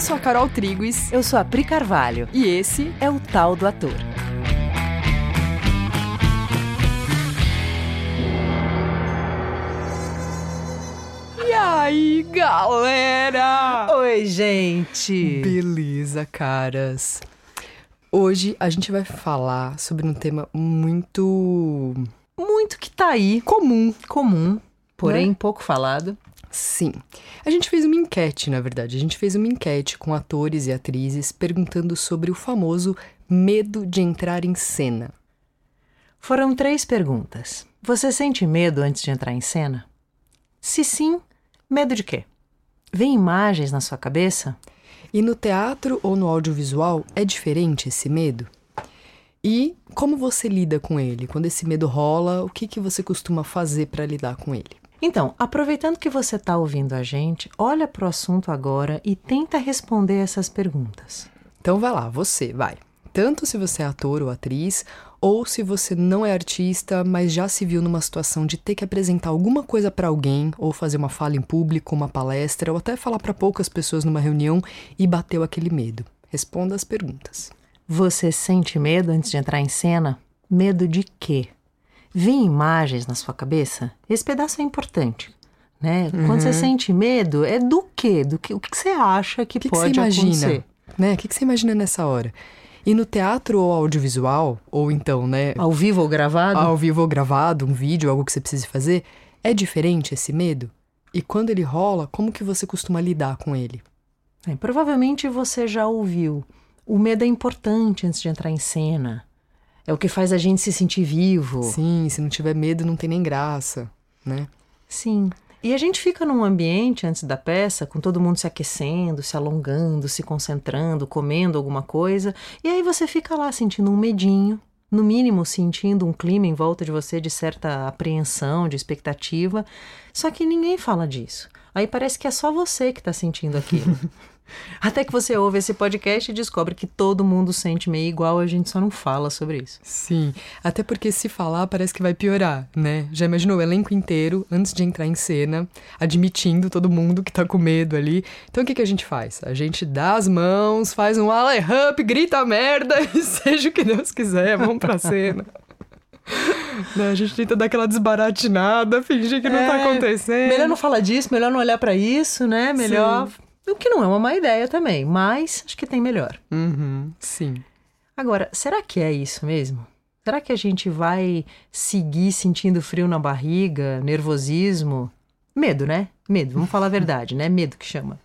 Eu sou a Carol Triguis. Eu sou a Pri Carvalho. E esse é o Tal do Ator. E aí, galera? Oi, gente! Beleza, caras. Hoje a gente vai falar sobre um tema muito. Muito que tá aí. Comum. Comum, porém né? pouco falado. Sim. A gente fez uma enquete, na verdade. A gente fez uma enquete com atores e atrizes perguntando sobre o famoso medo de entrar em cena. Foram três perguntas. Você sente medo antes de entrar em cena? Se sim, medo de quê? Vem imagens na sua cabeça? E no teatro ou no audiovisual é diferente esse medo? E como você lida com ele? Quando esse medo rola, o que, que você costuma fazer para lidar com ele? Então, aproveitando que você está ouvindo a gente, olha para o assunto agora e tenta responder essas perguntas. Então vai lá, você, vai. Tanto se você é ator ou atriz, ou se você não é artista, mas já se viu numa situação de ter que apresentar alguma coisa para alguém, ou fazer uma fala em público, uma palestra, ou até falar para poucas pessoas numa reunião e bateu aquele medo. Responda as perguntas. Você sente medo antes de entrar em cena? Medo de quê? Vem imagens na sua cabeça? Esse pedaço é importante. Né? Uhum. Quando você sente medo, é do quê? Do que, o que você acha que, que pode que você imagina, acontecer? Né? O que, que você imagina nessa hora? E no teatro ou audiovisual, ou então, né? Ao vivo ou gravado? Ao vivo ou gravado, um vídeo, algo que você precise fazer, é diferente esse medo? E quando ele rola, como que você costuma lidar com ele? É, provavelmente você já ouviu. O medo é importante antes de entrar em cena. É o que faz a gente se sentir vivo. Sim, se não tiver medo, não tem nem graça, né? Sim. E a gente fica num ambiente antes da peça, com todo mundo se aquecendo, se alongando, se concentrando, comendo alguma coisa, e aí você fica lá sentindo um medinho, no mínimo sentindo um clima em volta de você de certa apreensão, de expectativa, só que ninguém fala disso. Aí parece que é só você que está sentindo aquilo. Até que você ouve esse podcast e descobre que todo mundo sente meio igual, a gente só não fala sobre isso. Sim, até porque se falar parece que vai piorar, né? Já imaginou o elenco inteiro, antes de entrar em cena, admitindo todo mundo que tá com medo ali. Então o que, que a gente faz? A gente dá as mãos, faz um up, grita merda e seja o que Deus quiser, vamos pra cena. Né? A gente tenta dar aquela desbaratinada, fingir que é, não tá é, acontecendo. Melhor não falar disso, melhor não olhar para isso, né? Melhor Sim. O que não é uma má ideia também, mas acho que tem melhor. Uhum, sim. Agora, será que é isso mesmo? Será que a gente vai seguir sentindo frio na barriga, nervosismo? Medo, né? Medo, vamos falar a verdade, né? Medo que chama.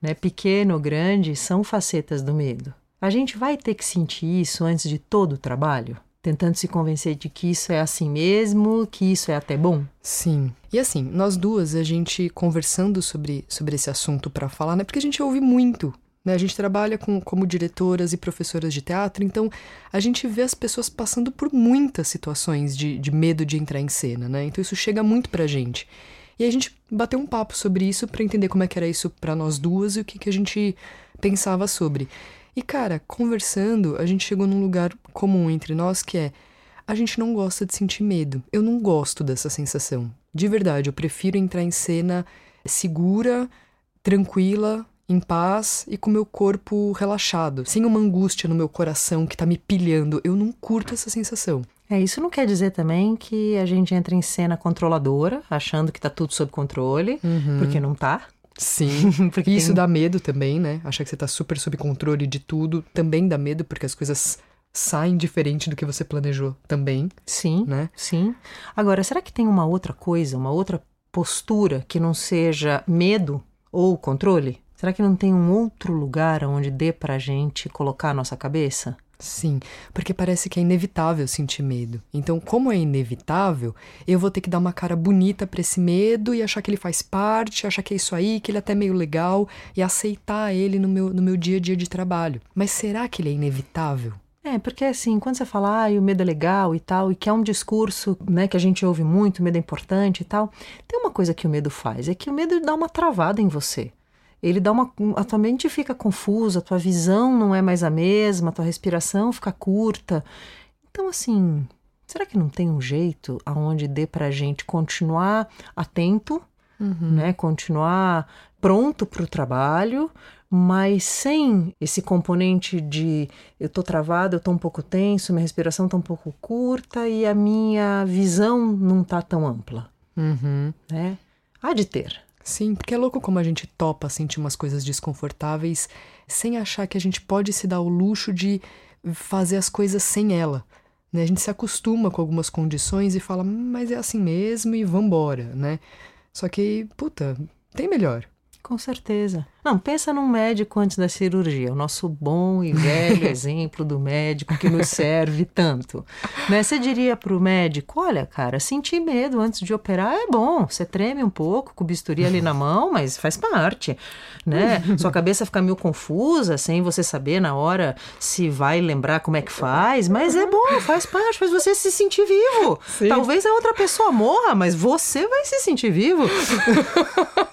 Né? Pequeno grande são facetas do medo. A gente vai ter que sentir isso antes de todo o trabalho? Tentando se convencer de que isso é assim mesmo, que isso é até bom? Sim. E assim, nós duas, a gente conversando sobre, sobre esse assunto para falar, né? Porque a gente ouve muito. Né? A gente trabalha com, como diretoras e professoras de teatro, então a gente vê as pessoas passando por muitas situações de, de medo de entrar em cena, né? Então isso chega muito pra gente. E a gente bateu um papo sobre isso para entender como é que era isso para nós duas e o que, que a gente pensava sobre. E cara, conversando, a gente chegou num lugar comum entre nós que é a gente não gosta de sentir medo. Eu não gosto dessa sensação. De verdade, eu prefiro entrar em cena segura, tranquila, em paz e com meu corpo relaxado, sem uma angústia no meu coração que tá me pilhando. Eu não curto essa sensação. É, isso não quer dizer também que a gente entra em cena controladora, achando que tá tudo sob controle, uhum. porque não tá. Sim, porque isso tem... dá medo também, né? Achar que você tá super sob controle de tudo também dá medo, porque as coisas saem diferente do que você planejou também. Sim, né? Sim. Agora, será que tem uma outra coisa, uma outra postura que não seja medo ou controle? Será que não tem um outro lugar onde dê pra gente colocar a nossa cabeça? Sim, porque parece que é inevitável sentir medo. Então, como é inevitável, eu vou ter que dar uma cara bonita para esse medo e achar que ele faz parte, achar que é isso aí, que ele é até meio legal e aceitar ele no meu, no meu dia a dia de trabalho. Mas será que ele é inevitável? É, porque assim, quando você fala, ah, o medo é legal e tal, e que é um discurso, né, que a gente ouve muito, o medo é importante e tal, tem uma coisa que o medo faz, é que o medo dá uma travada em você ele dá uma. A tua mente fica confusa, a tua visão não é mais a mesma, a tua respiração fica curta. Então, assim, será que não tem um jeito aonde dê pra gente continuar atento, uhum. né? Continuar pronto para o trabalho, mas sem esse componente de eu tô travado, eu tô um pouco tenso, minha respiração tá um pouco curta e a minha visão não tá tão ampla. Uhum. Né? Há de ter. Sim, porque é louco como a gente topa sentir umas coisas desconfortáveis sem achar que a gente pode se dar o luxo de fazer as coisas sem ela. Né? A gente se acostuma com algumas condições e fala, hum, mas é assim mesmo e vambora, né? Só que, puta, tem melhor. Com certeza. Não, pensa num médico antes da cirurgia, o nosso bom e velho exemplo do médico que nos serve tanto. Né? Você diria para o médico: olha, cara, sentir medo antes de operar é bom. Você treme um pouco com o bisturi ali na mão, mas faz parte. Né? Sua cabeça fica meio confusa, sem você saber na hora se vai lembrar como é que faz, mas é bom, faz parte, faz você se sentir vivo. Sim. Talvez a outra pessoa morra, mas você vai se sentir vivo.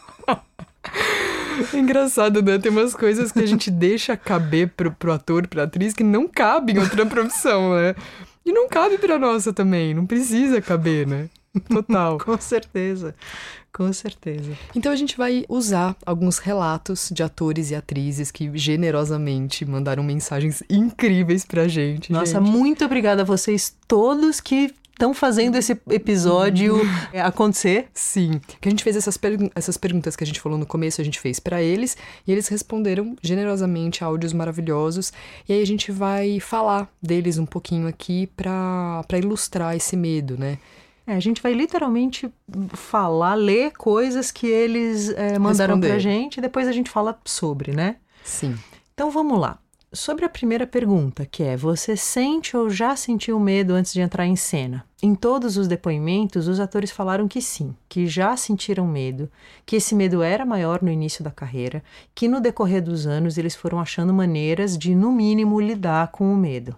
É engraçado, né? Tem umas coisas que a gente deixa caber pro, pro ator, pra atriz, que não cabe em outra profissão, né? E não cabe pra nossa também, não precisa caber, né? Total. Com certeza. Com certeza. Então a gente vai usar alguns relatos de atores e atrizes que generosamente mandaram mensagens incríveis pra gente. Nossa, gente. muito obrigada a vocês todos que estão fazendo esse episódio é, acontecer. Sim, que a gente fez essas, pergu essas perguntas que a gente falou no começo, a gente fez para eles e eles responderam generosamente áudios maravilhosos. E aí a gente vai falar deles um pouquinho aqui para ilustrar esse medo, né? É, a gente vai literalmente falar, ler coisas que eles é, mandaram Responder. pra gente e depois a gente fala sobre, né? Sim. Então vamos lá. Sobre a primeira pergunta, que é: você sente ou já sentiu medo antes de entrar em cena? Em todos os depoimentos, os atores falaram que sim, que já sentiram medo, que esse medo era maior no início da carreira, que no decorrer dos anos eles foram achando maneiras de, no mínimo, lidar com o medo.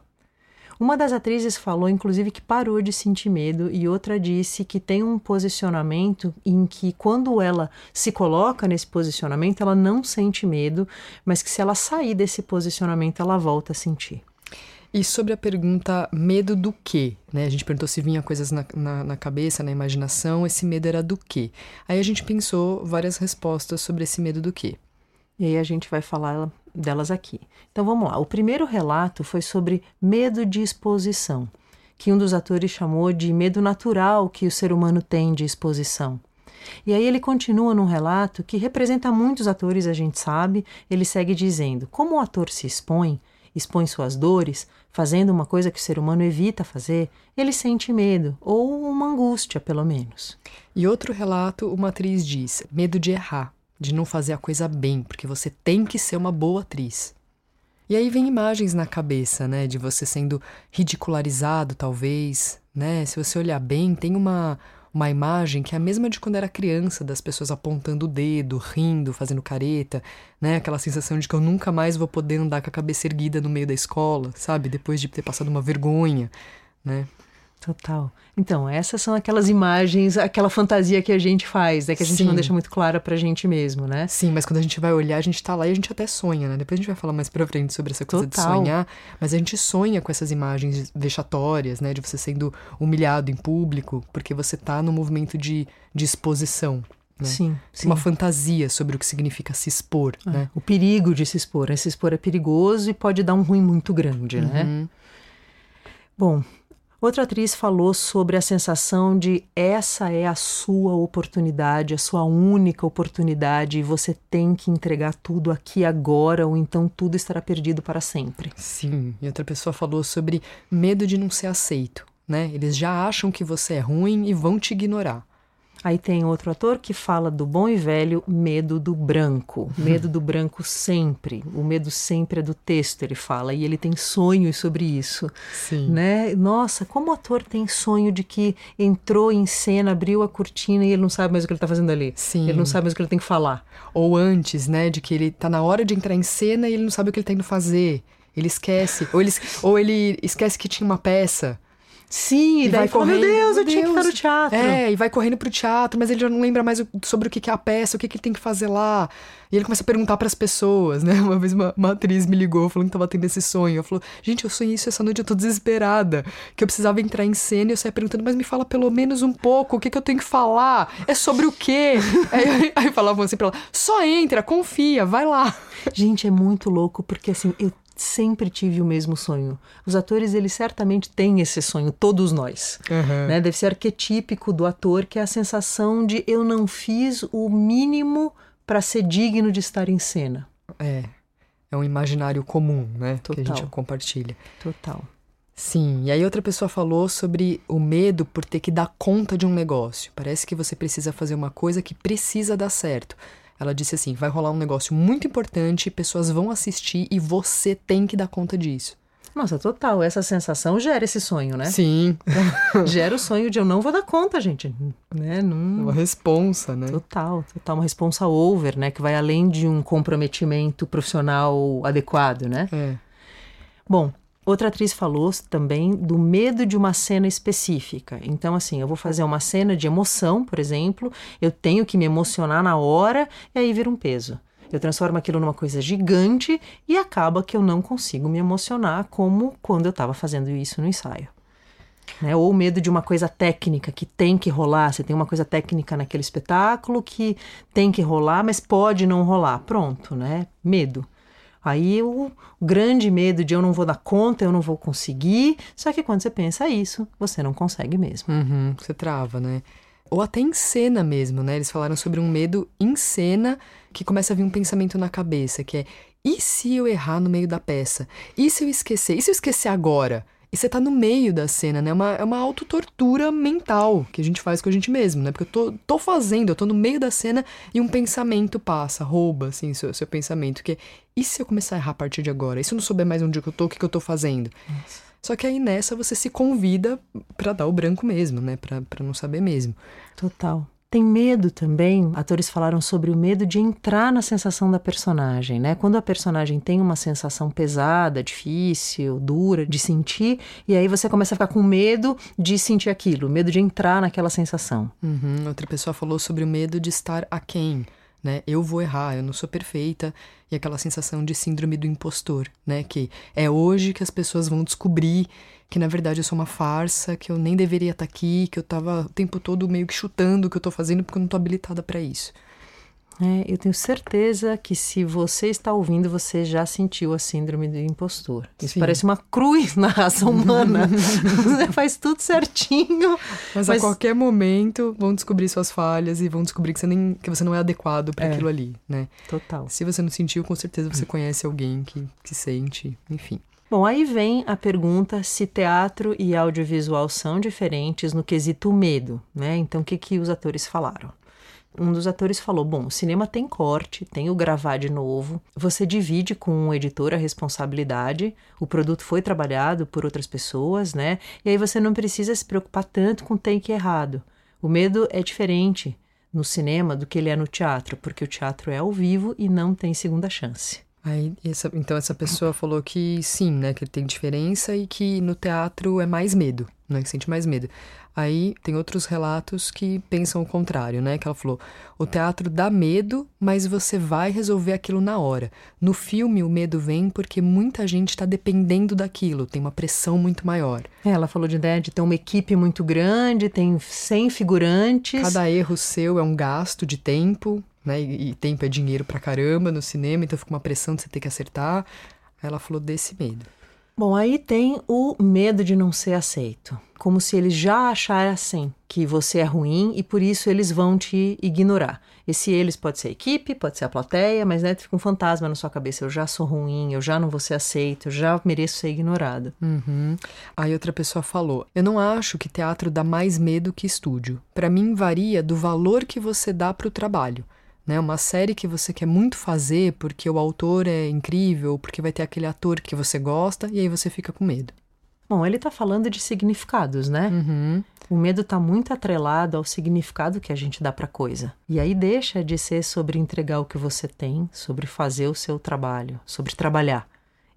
Uma das atrizes falou, inclusive, que parou de sentir medo, e outra disse que tem um posicionamento em que, quando ela se coloca nesse posicionamento, ela não sente medo, mas que se ela sair desse posicionamento, ela volta a sentir. E sobre a pergunta medo do quê? Né? A gente perguntou se vinha coisas na, na, na, cabeça, na imaginação, esse medo era do quê? Aí a gente pensou várias respostas sobre esse medo do quê. E aí a gente vai falar delas aqui. Então vamos lá. O primeiro relato foi sobre medo de exposição, que um dos atores chamou de medo natural que o ser humano tem de exposição. E aí ele continua num relato que representa muitos atores, a gente sabe. Ele segue dizendo: como o ator se expõe, expõe suas dores, fazendo uma coisa que o ser humano evita fazer, ele sente medo, ou uma angústia, pelo menos. E outro relato, uma atriz diz: medo de errar de não fazer a coisa bem, porque você tem que ser uma boa atriz. E aí vem imagens na cabeça, né, de você sendo ridicularizado, talvez, né? Se você olhar bem, tem uma uma imagem que é a mesma de quando era criança, das pessoas apontando o dedo, rindo, fazendo careta, né? Aquela sensação de que eu nunca mais vou poder andar com a cabeça erguida no meio da escola, sabe? Depois de ter passado uma vergonha, né? Total. Então, essas são aquelas imagens, aquela fantasia que a gente faz, né? Que a gente Sim. não deixa muito clara pra gente mesmo, né? Sim, mas quando a gente vai olhar, a gente tá lá e a gente até sonha, né? Depois a gente vai falar mais pra frente sobre essa coisa Total. de sonhar, mas a gente sonha com essas imagens vexatórias, né? De você sendo humilhado em público, porque você tá no movimento de, de exposição. Né? Sim, sim. Uma fantasia sobre o que significa se expor, é, né? O perigo de se expor. Né? Se expor é perigoso e pode dar um ruim muito grande, né? uhum. né? Bom, Outra atriz falou sobre a sensação de essa é a sua oportunidade, a sua única oportunidade e você tem que entregar tudo aqui agora ou então tudo estará perdido para sempre. Sim, e outra pessoa falou sobre medo de não ser aceito, né? Eles já acham que você é ruim e vão te ignorar. Aí tem outro ator que fala do bom e velho medo do branco. Medo do branco sempre. O medo sempre é do texto, ele fala. E ele tem sonhos sobre isso. Sim. Né? Nossa, como o ator tem sonho de que entrou em cena, abriu a cortina e ele não sabe mais o que ele está fazendo ali. Sim. Ele não sabe mais o que ele tem que falar. Ou antes, né? De que ele está na hora de entrar em cena e ele não sabe o que ele está indo fazer. Ele esquece. ou, ele, ou ele esquece que tinha uma peça Sim, e, e daí vai fala, correndo, meu Deus, meu eu Deus. tinha que estar no teatro. É, e vai correndo pro teatro, mas ele já não lembra mais sobre o que é a peça, o que, que ele tem que fazer lá. E ele começa a perguntar para as pessoas, né? Uma vez uma, uma, atriz me ligou falando que tava tendo esse sonho. Ela falou: Gente, eu sonhei isso essa noite, eu tô desesperada. Que eu precisava entrar em cena e eu saía perguntando, mas me fala pelo menos um pouco, o que, que eu tenho que falar? É sobre o quê? aí, aí falavam assim pra ela: Só entra, confia, vai lá. Gente, é muito louco, porque assim, eu sempre tive o mesmo sonho. Os atores, eles certamente têm esse sonho, todos nós. Uhum. Né? Deve ser arquetípico do ator, que é a sensação de eu não fiz o mínimo para ser digno de estar em cena. É. É um imaginário comum, né? Total. Que a gente compartilha. Total. Sim, e aí outra pessoa falou sobre o medo por ter que dar conta de um negócio. Parece que você precisa fazer uma coisa que precisa dar certo. Ela disse assim: vai rolar um negócio muito importante, pessoas vão assistir e você tem que dar conta disso. Nossa, total. Essa sensação gera esse sonho, né? Sim. gera o sonho de eu não vou dar conta, gente. Né? Não... Uma responsa, né? Total, total. Uma responsa over, né? Que vai além de um comprometimento profissional adequado, né? É. Bom, Outra atriz falou também do medo de uma cena específica. Então, assim, eu vou fazer uma cena de emoção, por exemplo, eu tenho que me emocionar na hora e aí vira um peso. Eu transformo aquilo numa coisa gigante e acaba que eu não consigo me emocionar como quando eu estava fazendo isso no ensaio. Né? Ou medo de uma coisa técnica que tem que rolar. Você tem uma coisa técnica naquele espetáculo que tem que rolar, mas pode não rolar. Pronto, né? Medo. Aí o grande medo de eu não vou dar conta, eu não vou conseguir. Só que quando você pensa isso, você não consegue mesmo. Uhum, você trava, né? Ou até em cena mesmo, né? Eles falaram sobre um medo em cena que começa a vir um pensamento na cabeça, que é: e se eu errar no meio da peça? E se eu esquecer? E se eu esquecer agora? E você tá no meio da cena, né? É uma, é uma autotortura mental que a gente faz com a gente mesmo, né? Porque eu tô, tô fazendo, eu tô no meio da cena e um pensamento passa, rouba, assim, seu, seu pensamento. Que é, e se eu começar a errar a partir de agora? E se eu não souber mais onde eu tô, o que, que eu tô fazendo? Nossa. Só que aí nessa você se convida para dar o branco mesmo, né? Pra, pra não saber mesmo. Total. Tem medo também, atores falaram sobre o medo de entrar na sensação da personagem, né? Quando a personagem tem uma sensação pesada, difícil, dura de sentir, e aí você começa a ficar com medo de sentir aquilo, medo de entrar naquela sensação. Uhum. Outra pessoa falou sobre o medo de estar aquém, né? Eu vou errar, eu não sou perfeita, e aquela sensação de síndrome do impostor, né? Que é hoje que as pessoas vão descobrir que na verdade eu sou uma farsa, que eu nem deveria estar tá aqui, que eu tava o tempo todo meio que chutando o que eu tô fazendo porque eu não tô habilitada para isso. É, eu tenho certeza que se você está ouvindo, você já sentiu a síndrome do impostor. Isso Sim. parece uma cruz na raça humana. você faz tudo certinho. Mas, mas, a qualquer momento vão descobrir suas falhas e vão descobrir que você, nem, que você não é adequado para é. aquilo ali, né? Total. Se você não sentiu, com certeza você conhece alguém que, que sente, enfim. Bom, aí vem a pergunta se teatro e audiovisual são diferentes no quesito medo, né? Então, o que, que os atores falaram? Um dos atores falou: Bom, o cinema tem corte, tem o gravar de novo, você divide com um editor a responsabilidade, o produto foi trabalhado por outras pessoas, né? E aí você não precisa se preocupar tanto com o take errado. O medo é diferente no cinema do que ele é no teatro, porque o teatro é ao vivo e não tem segunda chance. Aí, essa, então essa pessoa falou que sim, né, que tem diferença e que no teatro é mais medo, né, que sente mais medo. Aí tem outros relatos que pensam o contrário, né, que ela falou, o teatro dá medo, mas você vai resolver aquilo na hora. No filme o medo vem porque muita gente está dependendo daquilo, tem uma pressão muito maior. É, ela falou de ideia de ter uma equipe muito grande, tem 100 figurantes. Cada erro seu é um gasto de tempo, né? E, e tempo é dinheiro pra caramba no cinema, então fica uma pressão de você ter que acertar. Aí ela falou desse medo. Bom, aí tem o medo de não ser aceito. Como se eles já achassem que você é ruim e por isso eles vão te ignorar. Esse eles pode ser a equipe, pode ser a plateia, mas né, fica um fantasma na sua cabeça. Eu já sou ruim, eu já não vou ser aceito, eu já mereço ser ignorado. Uhum. Aí outra pessoa falou: Eu não acho que teatro dá mais medo que estúdio. Para mim, varia do valor que você dá para o trabalho né? Uma série que você quer muito fazer porque o autor é incrível, porque vai ter aquele ator que você gosta e aí você fica com medo. Bom, ele está falando de significados, né? Uhum. O medo está muito atrelado ao significado que a gente dá para coisa. E aí deixa de ser sobre entregar o que você tem, sobre fazer o seu trabalho, sobre trabalhar.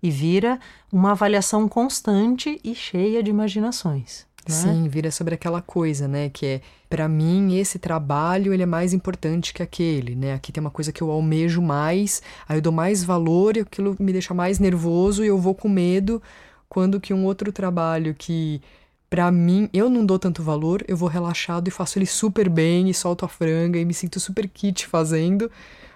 E vira uma avaliação constante e cheia de imaginações. Né? Sim, vira sobre aquela coisa, né? Que é, para mim, esse trabalho ele é mais importante que aquele, né? Aqui tem uma coisa que eu almejo mais, aí eu dou mais valor e aquilo me deixa mais nervoso e eu vou com medo, quando que um outro trabalho que para mim, eu não dou tanto valor, eu vou relaxado e faço ele super bem e solto a franga e me sinto super kit fazendo,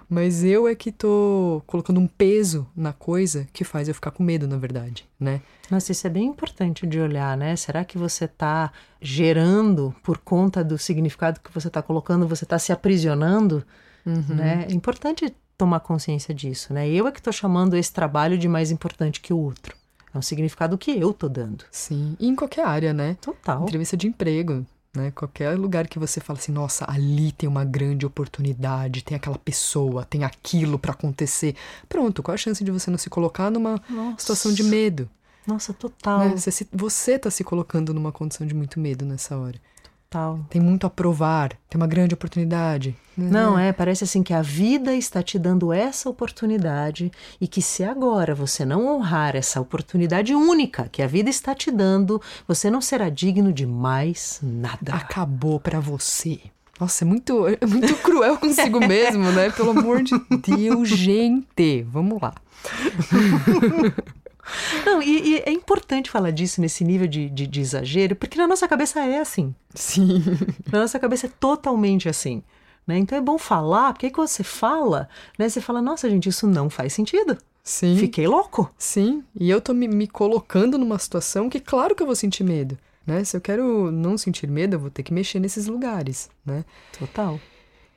mas eu é que tô colocando um peso na coisa que faz eu ficar com medo, na verdade, né? Nossa, isso é bem importante de olhar, né? Será que você está gerando por conta do significado que você está colocando, você está se aprisionando, Uhum. né? É importante tomar consciência disso, né? Eu é que estou chamando esse trabalho de mais importante que o outro. É um significado que eu tô dando. Sim, e em qualquer área, né? Total. Entrevista de emprego, né? Qualquer lugar que você fala assim, nossa, ali tem uma grande oportunidade, tem aquela pessoa, tem aquilo para acontecer. Pronto, qual a chance de você não se colocar numa Nossa. situação de medo? Nossa, total. né? Você, se- você tá se colocando numa condição de muito medo nessa hora. Total. Tem muito a provar, tem uma grande oportunidade. né? Não, é, parece assim que a vida está te dando essa oportunidade e que se agora você não honrar essa oportunidade única que a vida está te dando, você não será digno de mais nada. Acabou pra você. Nossa, é muito, é muito cruel consigo mesmo, né? Pelo amor de Deus, gente. Vamos lá. Não, e, e é importante falar disso nesse nível de, de, de exagero, porque na nossa cabeça é assim. Sim. Na nossa cabeça é totalmente assim. Né? Então é bom falar, porque aí quando você fala, né, você fala, nossa, gente, isso não faz sentido. Sim. Fiquei louco. Sim, e eu tô me, me colocando numa situação que claro que eu vou sentir medo, né? Se eu quero não sentir medo, eu vou ter que mexer nesses lugares, né? Total.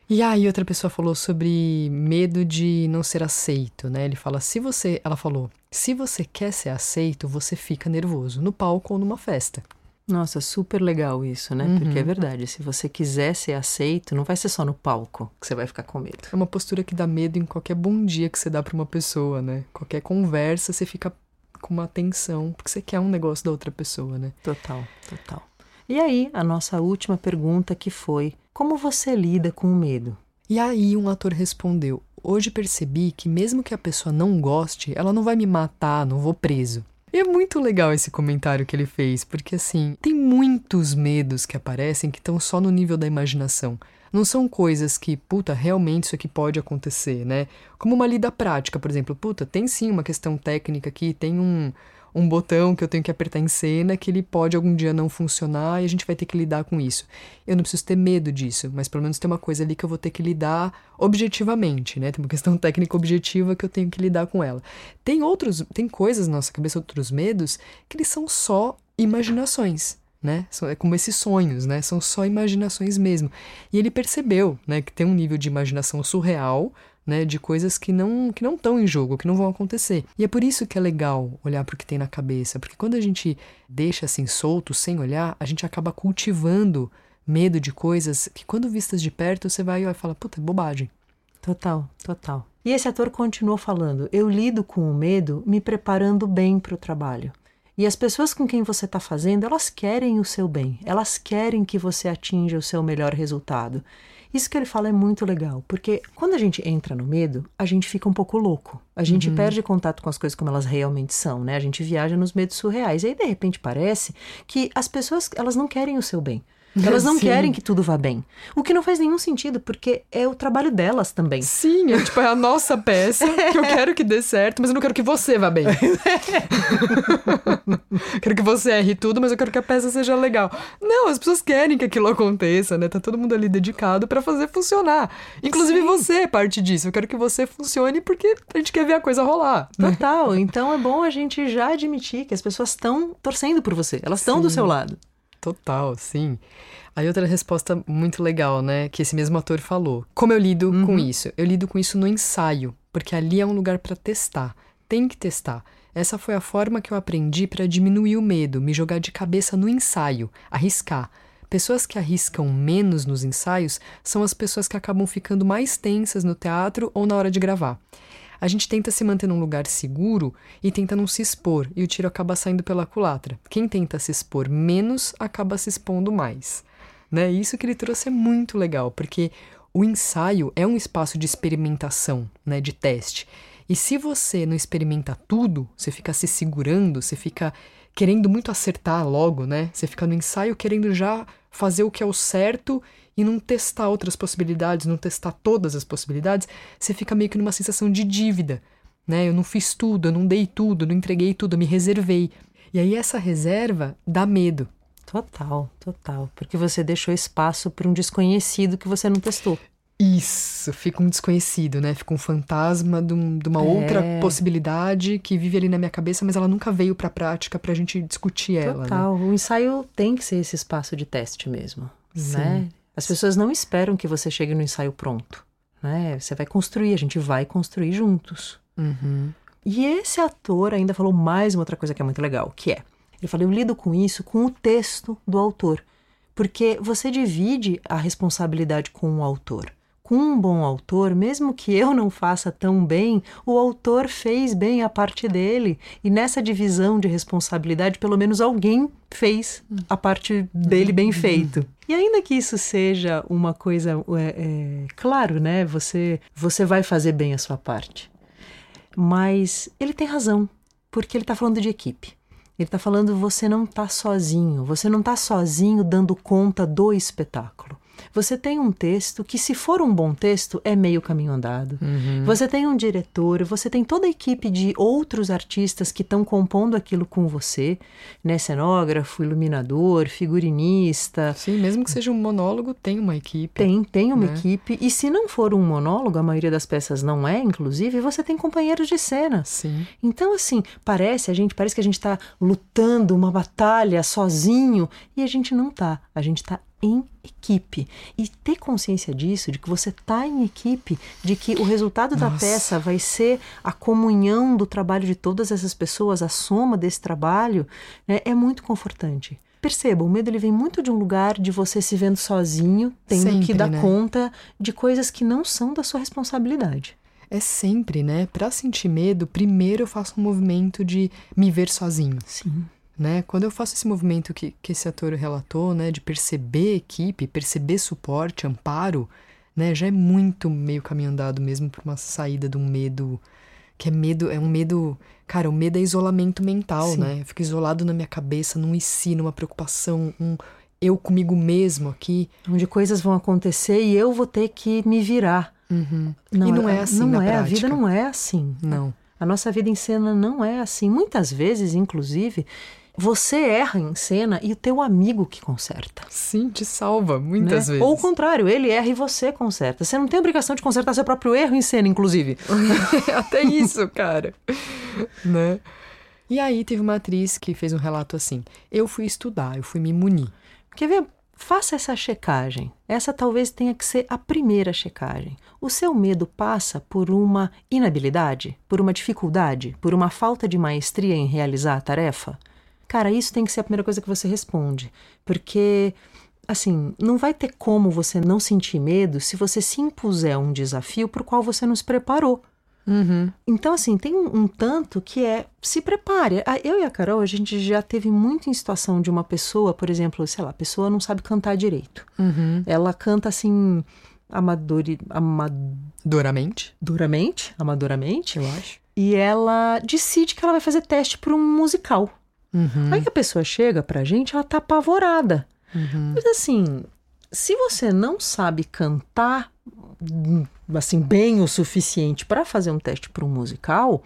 E aí outra pessoa falou sobre medo de não ser aceito, né? Ele fala, se você, ela falou, se você quer ser aceito, você fica nervoso no palco ou numa festa. Nossa, super legal isso, né? Porque é verdade, se você quiser ser aceito, não vai ser só no palco que você vai ficar com medo. É uma postura que dá medo em qualquer bom dia que você dá pra uma pessoa, né? Qualquer conversa, você fica com uma atenção, porque você quer um negócio da outra pessoa, né? Total, total. E aí, a nossa última pergunta que foi: como você lida com o medo? E aí um ator respondeu: Hoje percebi que mesmo que a pessoa não goste, ela não vai me matar, não vou preso. E é muito legal esse comentário que ele fez, porque assim, tem muitos medos que aparecem que estão só no nível da imaginação. Não são coisas que, puta, realmente isso aqui pode acontecer, né? Como uma lida prática, por exemplo, puta, tem sim uma questão técnica aqui, tem um, um botão que eu tenho que apertar em cena que ele pode algum dia não funcionar e a gente vai ter que lidar com isso. Eu não preciso ter medo disso, mas pelo menos tem uma coisa ali que eu vou ter que lidar objetivamente, né? Tem uma questão técnica objetiva que eu tenho que lidar com ela. Tem outros, tem coisas na nossa cabeça, outros medos, que eles são só imaginações. Né? É como esses sonhos, né? São só imaginações mesmo. E ele percebeu, né, que tem um nível de imaginação surreal, né, de coisas que não que não estão em jogo, que não vão acontecer. E é por isso que é legal olhar para o que tem na cabeça, porque quando a gente deixa assim solto, sem olhar, a gente acaba cultivando medo de coisas que quando vistas de perto você vai e fala, puta, é bobagem. Total, total. E esse ator continuou falando: eu lido com o medo me preparando bem para o trabalho. E as pessoas com quem você está fazendo, elas querem o seu bem, elas querem que você atinja o seu melhor resultado. Isso que ele fala é muito legal, porque quando a gente entra no medo, a gente fica um pouco louco. A gente perde contato com as coisas como elas realmente são, né? A gente viaja nos medos surreais. E aí, de repente, parece que as pessoas, elas não querem o seu bem. Elas não Sim. querem que tudo vá bem. O que não faz nenhum sentido, porque é o trabalho delas também. Sim, é tipo, é a nossa peça, que eu quero que dê certo, mas eu não quero que você vá bem. quero que você erre tudo, mas eu quero que a peça seja legal. Não, as pessoas querem que aquilo aconteça, né? Tá todo mundo ali dedicado pra fazer funcionar. Inclusive Sim. você é parte disso. Eu quero que você funcione porque a gente quer ver a coisa rolar. né? Total. Então é bom a gente já admitir que as pessoas estão torcendo por você. Elas estão do seu lado. Total, sim. Aí outra resposta muito legal, né, que esse mesmo ator falou. Como eu lido com isso? Eu lido com isso no ensaio, porque ali é um lugar para testar. Tem que testar. Essa foi a forma que eu aprendi para diminuir o medo, me jogar de cabeça no ensaio, arriscar. Pessoas que arriscam menos nos ensaios são as pessoas que acabam ficando mais tensas no teatro ou na hora de gravar. A gente tenta se manter num lugar seguro e tenta não se expor, e o tiro acaba saindo pela culatra. Quem tenta se expor menos acaba se expondo mais. Né? Isso que ele trouxe é muito legal, porque o ensaio é um espaço de experimentação, né, de teste. E se você não experimenta tudo, você fica se segurando, você fica querendo muito acertar logo, né? Você fica no ensaio querendo já fazer o que é o certo e não testar outras possibilidades, não testar todas as possibilidades, você fica meio que numa sensação de dívida, né? Eu não fiz tudo, eu não dei tudo, não entreguei tudo, eu me reservei. E aí essa reserva dá medo. Total, total. Porque você deixou espaço para um desconhecido que você não testou. Isso, fica um desconhecido, né? Fica um fantasma de, um, de uma é. outra possibilidade que vive ali na minha cabeça, mas ela nunca veio para a prática para a gente discutir Total. ela. Total, né? o ensaio tem que ser esse espaço de teste mesmo, Sim. né? As pessoas não esperam que você chegue no ensaio pronto, né? Você vai construir, a gente vai construir juntos. Uhum. E esse ator ainda falou mais uma outra coisa que é muito legal, que é, ele falou, eu lido com isso com o texto do autor, porque você divide a responsabilidade com o autor com um bom autor, mesmo que eu não faça tão bem, o autor fez bem a parte dele. E nessa divisão de responsabilidade, pelo menos alguém fez a parte dele bem feito. E ainda que isso seja uma coisa, é, é, claro, né? Você, você vai fazer bem a sua parte. Mas ele tem razão, porque ele está falando de equipe. Ele está falando você não está sozinho, você não está sozinho dando conta do espetáculo. Você tem um texto que, se for um bom texto, é meio caminho andado. Uhum. Você tem um diretor, você tem toda a equipe de outros artistas que estão compondo aquilo com você, né? Cenógrafo, iluminador, figurinista. Sim, mesmo que seja um monólogo, tem uma equipe. Tem, tem uma né? equipe. E se não for um monólogo, a maioria das peças não é, inclusive, você tem companheiros de cena. Sim. Então, assim, parece a gente, parece que a gente está lutando uma batalha sozinho e a gente não tá. A gente está em equipe. E ter consciência disso, de que você está em equipe, de que o resultado Nossa. da peça vai ser a comunhão do trabalho de todas essas pessoas, a soma desse trabalho, né, é muito confortante. Perceba, o medo ele vem muito de um lugar de você se vendo sozinho, tendo sempre, que dar né? conta de coisas que não são da sua responsabilidade. É sempre, né? Para sentir medo, primeiro eu faço um movimento de me ver sozinho. Sim. Né? Quando eu faço esse movimento que, que esse ator relatou, né, de perceber equipe, perceber suporte, amparo, né, já é muito meio caminho andado mesmo para uma saída de um medo que é medo, é um medo, cara, o medo é isolamento mental, Sim. né? Eu fico isolado na minha cabeça, num si, numa preocupação, um eu comigo mesmo aqui, onde coisas vão acontecer e eu vou ter que me virar. Uhum. Não, e não é assim não na é, prática. A vida não é assim. Não. A nossa vida em cena não é assim. Muitas vezes, inclusive, você erra em cena e o teu amigo que conserta. Sim, te salva muitas né? vezes. Ou o contrário, ele erra e você conserta. Você não tem obrigação de consertar seu próprio erro em cena, inclusive. Até isso, cara. né? E aí teve uma atriz que fez um relato assim: eu fui estudar, eu fui me munir. Quer ver? Faça essa checagem. Essa talvez tenha que ser a primeira checagem. O seu medo passa por uma inabilidade, por uma dificuldade, por uma falta de maestria em realizar a tarefa? Cara, isso tem que ser a primeira coisa que você responde. Porque, assim, não vai ter como você não sentir medo se você se impuser um desafio para o qual você não se preparou. Uhum. Então, assim, tem um, um, tanto que é se prepare. Eu e a Carol, a gente já teve muito em situação de uma pessoa, por exemplo, sei lá, a pessoa não sabe cantar direito. Uhum. Ela canta assim, amadori, amadoramente. Duramente, amadoramente, eu acho. E ela decide que ela vai fazer teste para um musical. Uhum. Aí a pessoa chega pra gente, ela tá apavorada. Uhum. Mas assim, se você não sabe cantar assim bem o suficiente para fazer um teste para um musical,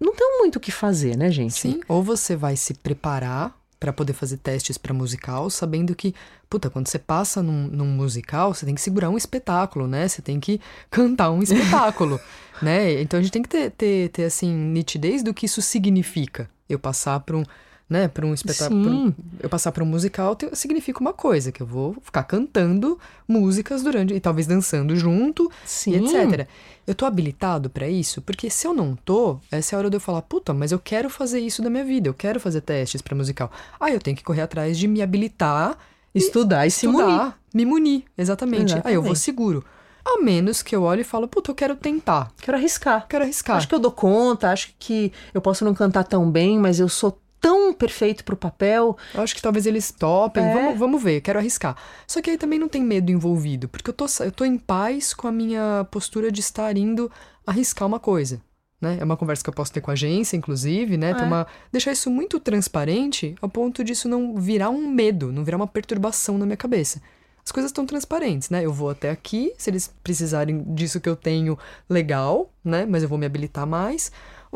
não tem muito o que fazer, né, gente? Sim, ou você vai se preparar para poder fazer testes para musical, sabendo que, puta, quando você passa num, num, musical, você tem que segurar um espetáculo, né? Você tem que cantar um espetáculo, né? Então a gente tem que ter, ter, ter, assim, nitidez do que isso significa. Eu passar para um, né, para um espetáculo, eu passar para um musical significa uma coisa, que eu vou ficar cantando músicas durante e talvez dançando junto, Sim. e etc. Eu tô habilitado para isso? Porque se eu não tô, essa é a hora de eu falar, puta, mas eu quero fazer isso da minha vida, eu quero fazer testes para musical. Ah, eu tenho que correr atrás de me habilitar, estudar e, e se munir. Me munir, exatamente. exatamente. Aí eu vou seguro. A menos que eu olhe e falo, puta, eu quero tentar. Quero arriscar. Quero arriscar. Acho que eu dou conta, acho que eu posso não cantar tão bem, mas eu sou tão perfeito pro papel. Eu acho que talvez eles topem. É. Vamos, vamos ver, quero arriscar. Só que aí também não tem medo envolvido, porque eu tô, eu tô em paz com a minha postura de estar indo arriscar uma coisa. né? É uma conversa que eu posso ter com a agência, inclusive, né? É. Uma... Deixar isso muito transparente ao ponto disso não virar um medo, não virar uma perturbação na minha cabeça. As coisas estão transparentes, né? Eu vou até aqui, se eles precisarem disso que eu tenho, legal, né? Mas eu vou me habilitar mais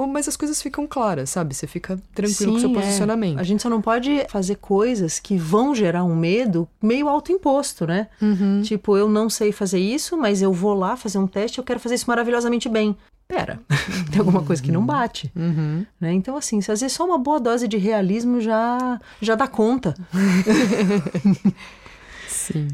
mas as coisas ficam claras, sabe? Você fica tranquilo Sim, com o seu é. posicionamento. É. A gente só não pode fazer coisas que vão gerar um medo meio autoimposto, né? Uhum. Tipo, eu não sei fazer isso, mas eu vou lá fazer um teste, eu quero fazer isso maravilhosamente bem pera, tem alguma coisa que não bate. Uhum. Né? Então, assim, se às vezes só uma boa dose de realismo já, já dá conta. Sim.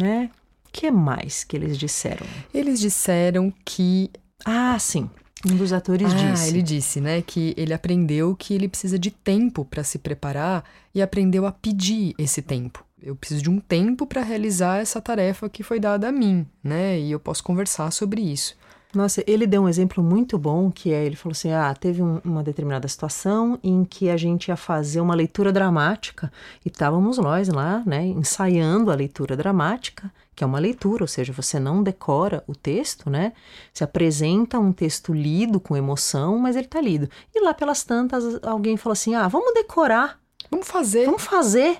Né? O que mais que eles disseram? Eles disseram que. Ah, sim. Um dos atores ah, disse. ele disse, né, que ele aprendeu que ele precisa de tempo para se preparar e aprendeu a pedir esse tempo. Eu preciso de um tempo para realizar essa tarefa que foi dada a mim, né? E eu posso conversar sobre isso. Nossa, ele deu um exemplo muito bom, que é, ele falou assim, ah, teve um, uma determinada situação em que a gente ia fazer uma leitura dramática e estávamos nós lá, né, ensaiando a leitura dramática, que é uma leitura, ou seja, você não decora o texto, né, se apresenta um texto lido com emoção, mas ele está lido. E lá pelas tantas, alguém falou assim, ah, vamos decorar. Vamos fazer. Vamos fazer.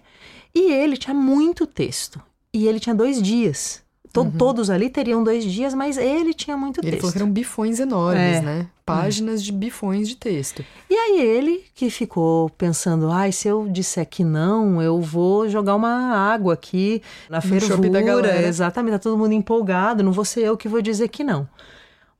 E ele tinha muito texto. E ele tinha dois dias. To uhum. Todos ali teriam dois dias, mas ele tinha muito ele texto. Ele falou que eram bifões enormes, é. né? Páginas de bifões de texto. E aí ele que ficou pensando, ai, se eu disser que não, eu vou jogar uma água aqui na fervura. Exatamente, tá todo mundo empolgado, não vou ser eu que vou dizer que não.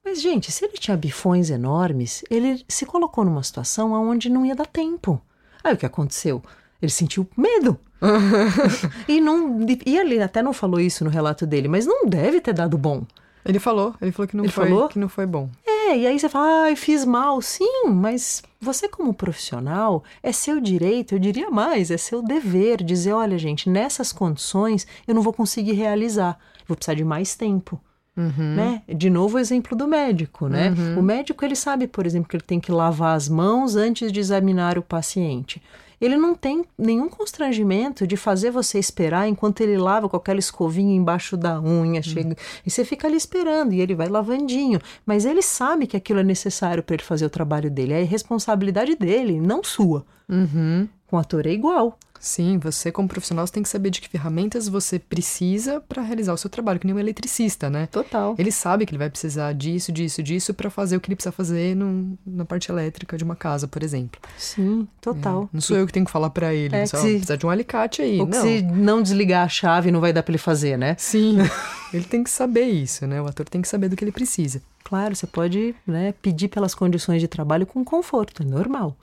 Mas, gente, se ele tinha bifões enormes, ele se colocou numa situação onde não ia dar tempo. Aí o que aconteceu? Ele sentiu medo. e não e ele até não falou isso no relato dele, mas não deve ter dado bom. Ele falou, ele falou que não ele foi, falou? que não foi bom. É, e aí você fala, ai, ah, fiz mal. Sim, mas você como profissional, é seu direito, eu diria mais, é seu dever dizer, olha, gente, nessas condições eu não vou conseguir realizar. Vou precisar de mais tempo. Uhum. Né? De novo o exemplo do médico, né? Uhum. O médico ele sabe, por exemplo, que ele tem que lavar as mãos antes de examinar o paciente ele não tem nenhum constrangimento de fazer você esperar enquanto ele lava com aquela escovinha embaixo da unha, hum. chega, e você fica ali esperando e ele vai lavandinho, mas ele sabe que aquilo é necessário para ele fazer o trabalho dele, é responsabilidade dele, não sua. Uhum. Com o ator é igual. Sim, você como profissional você tem que saber de que ferramentas você precisa para realizar o seu trabalho, que nem um eletricista, né? Total. Ele sabe que ele vai precisar disso, disso, disso para fazer o que ele precisa fazer no, na parte elétrica de uma casa, por exemplo. Sim, total. É, não sou eu que tenho que falar para ele, é só se... precisa de um alicate aí, Ou não. se não desligar a chave não vai dar para ele fazer, né? Sim. ele tem que saber isso, né? O ator tem que saber do que ele precisa. Claro, você pode né, pedir pelas condições de trabalho com conforto, é normal.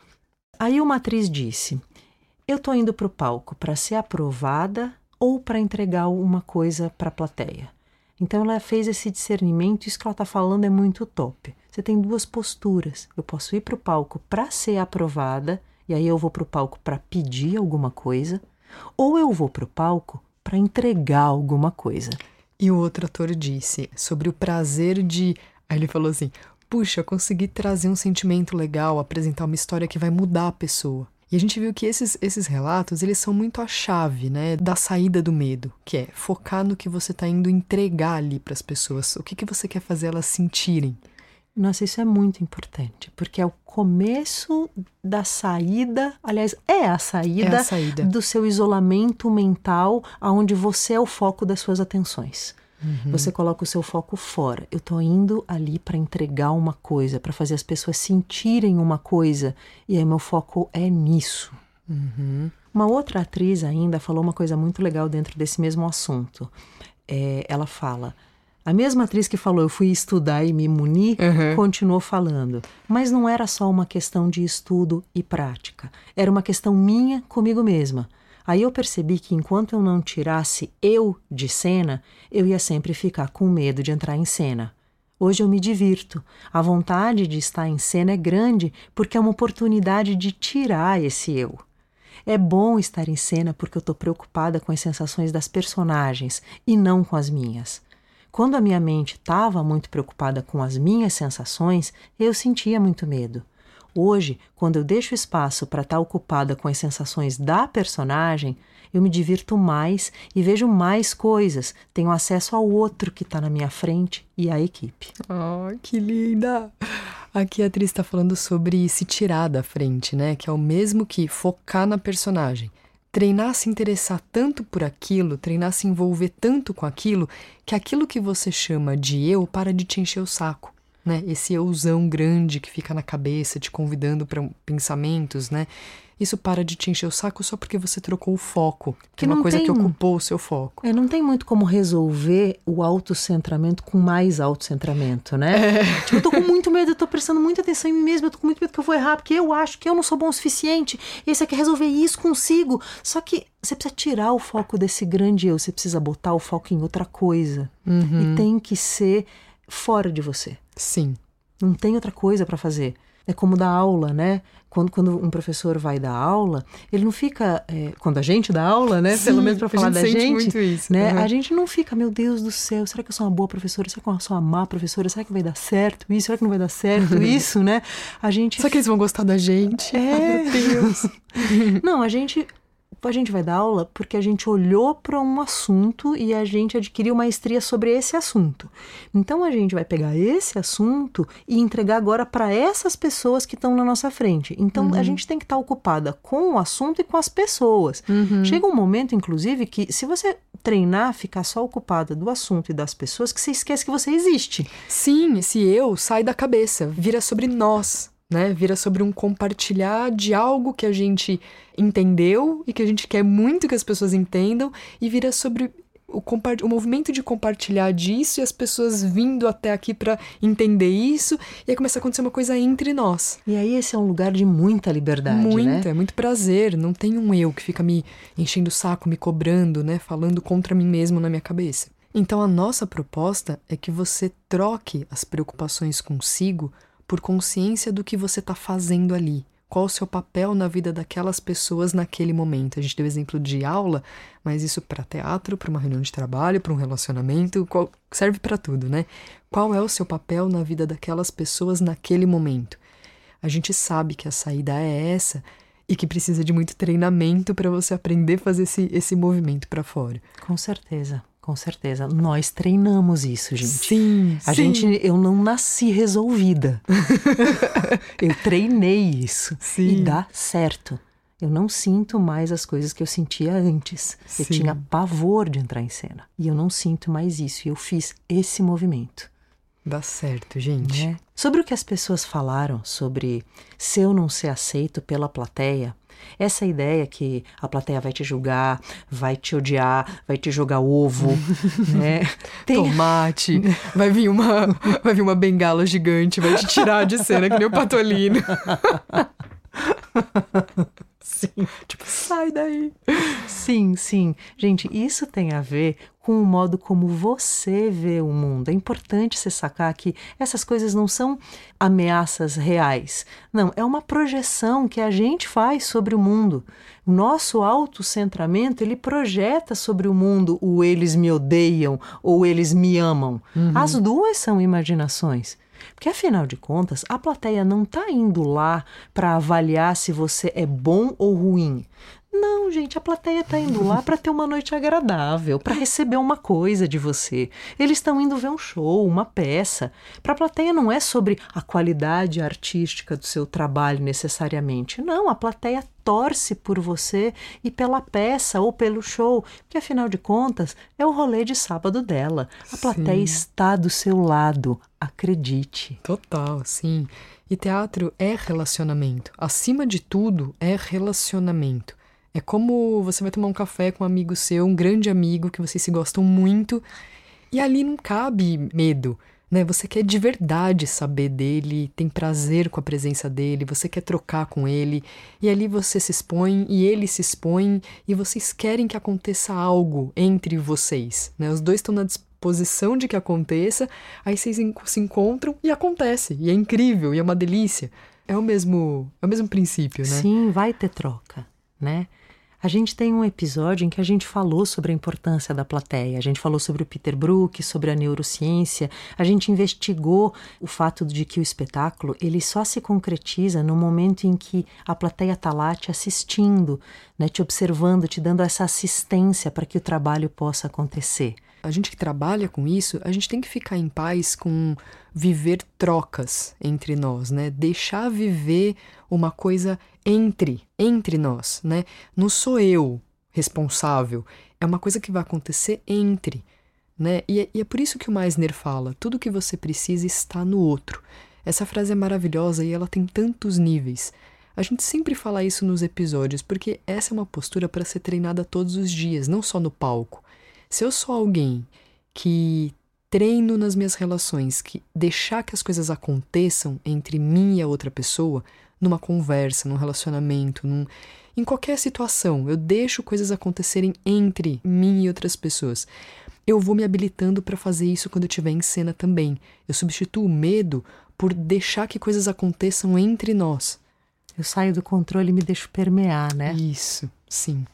Aí uma atriz disse: eu tô indo pro palco para ser aprovada ou para entregar uma coisa para a plateia. Então ela fez esse discernimento, isso que ela está falando é muito top. Você tem duas posturas. Eu posso ir para o palco para ser aprovada, e aí eu vou para o palco para pedir alguma coisa, ou eu vou para o palco para entregar alguma coisa. E o outro ator disse sobre o prazer de. Aí ele falou assim: puxa, consegui trazer um sentimento legal, apresentar uma história que vai mudar a pessoa. E a gente viu que esses, esses relatos, eles são muito a chave, né, da saída do medo, que é focar no que você está indo entregar ali para as pessoas, o que, que você quer fazer elas sentirem. Nossa, isso é muito importante, porque é o começo da saída, aliás, é a saída, é a saída. do seu isolamento mental, aonde você é o foco das suas atenções. Uhum. Você coloca o seu foco fora. Eu estou indo ali para entregar uma coisa, para fazer as pessoas sentirem uma coisa, e aí meu foco é nisso. Uhum. Uma outra atriz ainda falou uma coisa muito legal dentro desse mesmo assunto. É, ela fala. A mesma atriz que falou eu fui estudar e me munir, uhum. continuou falando. Mas não era só uma questão de estudo e prática. Era uma questão minha comigo mesma. Aí eu percebi que enquanto eu não tirasse eu de cena, eu ia sempre ficar com medo de entrar em cena. Hoje eu me divirto. A vontade de estar em cena é grande porque é uma oportunidade de tirar esse eu. É bom estar em cena porque eu estou preocupada com as sensações das personagens e não com as minhas. Quando a minha mente estava muito preocupada com as minhas sensações, eu sentia muito medo. Hoje, quando eu deixo espaço para estar tá ocupada com as sensações da personagem, eu me divirto mais e vejo mais coisas, tenho acesso ao outro que está na minha frente e à equipe. Oh, que linda! Aqui a atriz está falando sobre se tirar da frente, né? Que é o mesmo que focar na personagem. Treinar a se interessar tanto por aquilo, treinar a se envolver tanto com aquilo, que aquilo que você chama de eu para de te encher o saco. Né? Esse euzão grande que fica na cabeça, te convidando para pensamentos, né? isso para de te encher o saco só porque você trocou o foco, que é uma coisa tem, que ocupou o seu foco. É, não tem muito como resolver o autocentramento com mais autocentramento, né? É. Tipo, eu tô com muito medo, eu tô prestando muita atenção em mim mesmo, eu tô com muito medo que eu vou errar, porque eu acho que eu não sou bom o suficiente, e você quer resolver isso consigo. Só que você precisa tirar o foco desse grande eu, você precisa botar o foco em outra coisa. Uhum. E tem que ser fora de você. Sim. Não tem outra coisa para fazer. É como dar aula, né? Quando, quando um professor vai dar aula, ele não fica. É, quando a gente dá aula, né? Sim, Pelo menos para falar gente da gente. Muito isso, né? Uhum. A gente não fica, meu Deus do céu, será que eu sou uma boa professora? Será que eu sou uma má professora? Será que vai dar certo isso? Será que não vai dar certo isso, né? A gente. Será que eles vão gostar da gente? É. Meu Deus. não, a gente a gente vai dar aula porque a gente olhou para um assunto e a gente adquiriu maestria sobre esse assunto. Então a gente vai pegar esse assunto e entregar agora para essas pessoas que estão na nossa frente. Então uhum. a gente tem que estar tá ocupada com o assunto e com as pessoas. Uhum. Chega um momento, inclusive, que se você treinar, ficar só ocupada do assunto e das pessoas, que você esquece que você existe. Sim, esse eu sai da cabeça, vira sobre nós né? Vira sobre um compartilhar de algo que a gente entendeu e que a gente quer muito que as pessoas entendam, e vira sobre o, o movimento de compartilhar disso e as pessoas vindo até aqui para entender isso, e aí começa a acontecer uma coisa entre nós. E aí esse é um lugar de muita liberdade, Muita, né? é muito prazer. Não tem um eu que fica me enchendo o saco, me cobrando, né? Falando contra mim mesmo na minha cabeça. Então a nossa proposta é que você troque as preocupações consigo por consciência do que você está fazendo ali. Qual o seu papel na vida daquelas pessoas naquele momento? A gente deu exemplo de aula, mas isso para teatro, para uma reunião de trabalho, para um relacionamento, qual, serve para tudo, né? Qual é o seu papel na vida daquelas pessoas naquele momento? A gente sabe que a saída é essa e que precisa de muito treinamento para você aprender a fazer esse, esse movimento para fora. Com certeza. Com certeza. Nós treinamos isso, gente. Sim. A sim. gente, eu não nasci resolvida. eu treinei isso. Sim. E dá certo. Eu não sinto mais as coisas que eu sentia antes. Sim. Eu tinha pavor de entrar em cena. E eu não sinto mais isso. E eu fiz esse movimento. Dá certo, gente. Né? Sobre o que as pessoas falaram sobre se eu não ser aceito pela plateia, essa ideia que a plateia vai te julgar, vai te odiar, vai te jogar ovo, né? Tem... Tomate, vai vir uma, vai vir uma bengala gigante, vai te tirar de cena que nem o Patolino. Sim. Tipo, sai daí. Sim, sim. Gente, isso tem a ver com o modo como você vê o mundo. É importante você sacar que essas coisas não são ameaças reais. Não, é uma projeção que a gente faz sobre o mundo. O nosso autocentramento, ele projeta sobre o mundo o eles me odeiam ou eles me amam. Uhum. As duas são imaginações. Porque afinal de contas, a plateia não está indo lá para avaliar se você é bom ou ruim. Não, gente, a plateia está indo lá para ter uma noite agradável, para receber uma coisa de você. Eles estão indo ver um show, uma peça. Para a plateia não é sobre a qualidade artística do seu trabalho necessariamente. Não, a plateia torce por você e pela peça ou pelo show, porque afinal de contas é o rolê de sábado dela. A plateia está do seu lado, acredite. Total, sim. E teatro é relacionamento. Acima de tudo, é relacionamento. É como você vai tomar um café com um amigo seu, um grande amigo que vocês se gostam muito, e ali não cabe medo. Né? Você quer de verdade saber dele, tem prazer com a presença dele, você quer trocar com ele, e ali você se expõe e ele se expõe, e vocês querem que aconteça algo entre vocês. Né? Os dois estão na disposição de que aconteça, aí vocês se encontram e acontece, e é incrível, e é uma delícia. É o mesmo, é o mesmo princípio, né? Sim, vai ter troca, né? A gente tem um episódio em que a gente falou sobre a importância da plateia. A gente falou sobre o Peter Brook, sobre a neurociência. A gente investigou o fato de que o espetáculo ele só se concretiza no momento em que a plateia está lá te assistindo, né, te observando, te dando essa assistência para que o trabalho possa acontecer. A gente que trabalha com isso, a gente tem que ficar em paz com viver trocas entre nós, né? Deixar viver uma coisa entre, entre nós, né? Não sou eu responsável, é uma coisa que vai acontecer entre, né? E é, e é por isso que o Meisner fala: tudo que você precisa está no outro. Essa frase é maravilhosa e ela tem tantos níveis. A gente sempre fala isso nos episódios, porque essa é uma postura para ser treinada todos os dias, não só no palco. Se eu sou alguém que treino nas minhas relações, que deixar que as coisas aconteçam entre mim e a outra pessoa, numa conversa, num relacionamento, num, em qualquer situação, eu deixo coisas acontecerem entre mim e outras pessoas. Eu vou me habilitando para fazer isso quando eu estiver em cena também. Eu substituo o medo por deixar que coisas aconteçam entre nós. Eu saio do controle e me deixo permear, né? Isso, sim.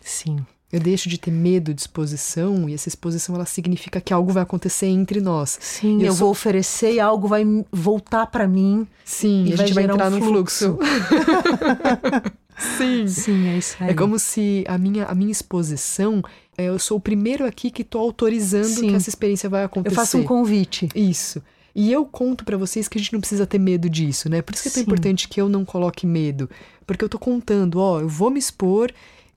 Sim. Eu deixo de ter medo de exposição e essa exposição ela significa que algo vai acontecer entre nós. Sim, eu, eu sou... vou oferecer e algo vai voltar para mim. Sim, e a gente vai entrar um no fluxo. Sim. Sim, é isso aí. É como se a minha, a minha exposição, é, eu sou o primeiro aqui que estou autorizando Sim. que essa experiência vai acontecer. Eu faço um convite. Isso. E eu conto para vocês que a gente não precisa ter medo disso, né? Por isso que é tão Sim. importante que eu não coloque medo. Porque eu tô contando, ó, eu vou me expor,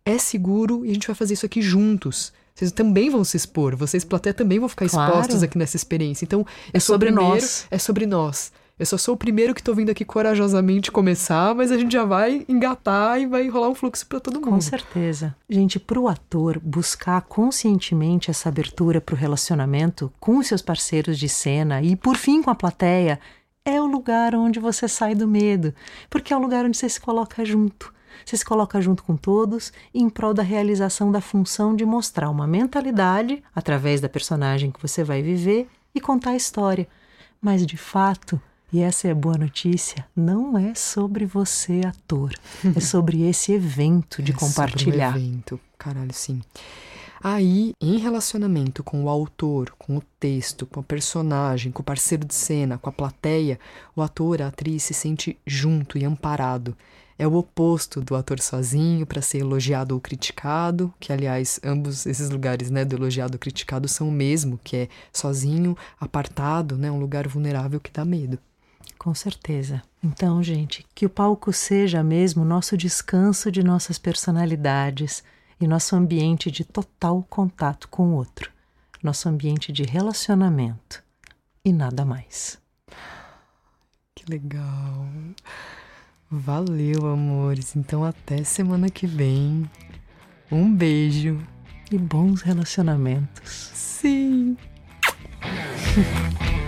é seguro e a gente vai fazer isso aqui juntos. Vocês também vão se expor, vocês, plateia, também vão ficar claro. expostos aqui nessa experiência. Então, é sobre primeiro, nós. É sobre nós. Eu só sou o primeiro que estou vindo aqui corajosamente começar, mas a gente já vai engatar e vai rolar um fluxo para todo mundo. Com certeza. Gente, para o ator buscar conscientemente essa abertura para o relacionamento com os seus parceiros de cena e, por fim, com a plateia, é o lugar onde você sai do medo, porque é o lugar onde você se coloca junto. Você se coloca junto com todos em prol da realização da função de mostrar uma mentalidade através da personagem que você vai viver e contar a história. Mas de fato, e essa é a boa notícia, não é sobre você, ator. é sobre esse evento de é compartilhar. Sobre evento, caralho, sim. Aí, em relacionamento com o autor, com o texto, com o personagem, com o parceiro de cena, com a plateia, o ator, a atriz se sente junto e amparado. É o oposto do ator sozinho para ser elogiado ou criticado, que aliás, ambos esses lugares, né, do elogiado ou criticado são o mesmo, que é sozinho, apartado, né, um lugar vulnerável que dá medo. Com certeza. Então, gente, que o palco seja mesmo nosso descanso de nossas personalidades e nosso ambiente de total contato com o outro, nosso ambiente de relacionamento e nada mais. Que legal. Valeu, amores. Então, até semana que vem. Um beijo e bons relacionamentos. Sim.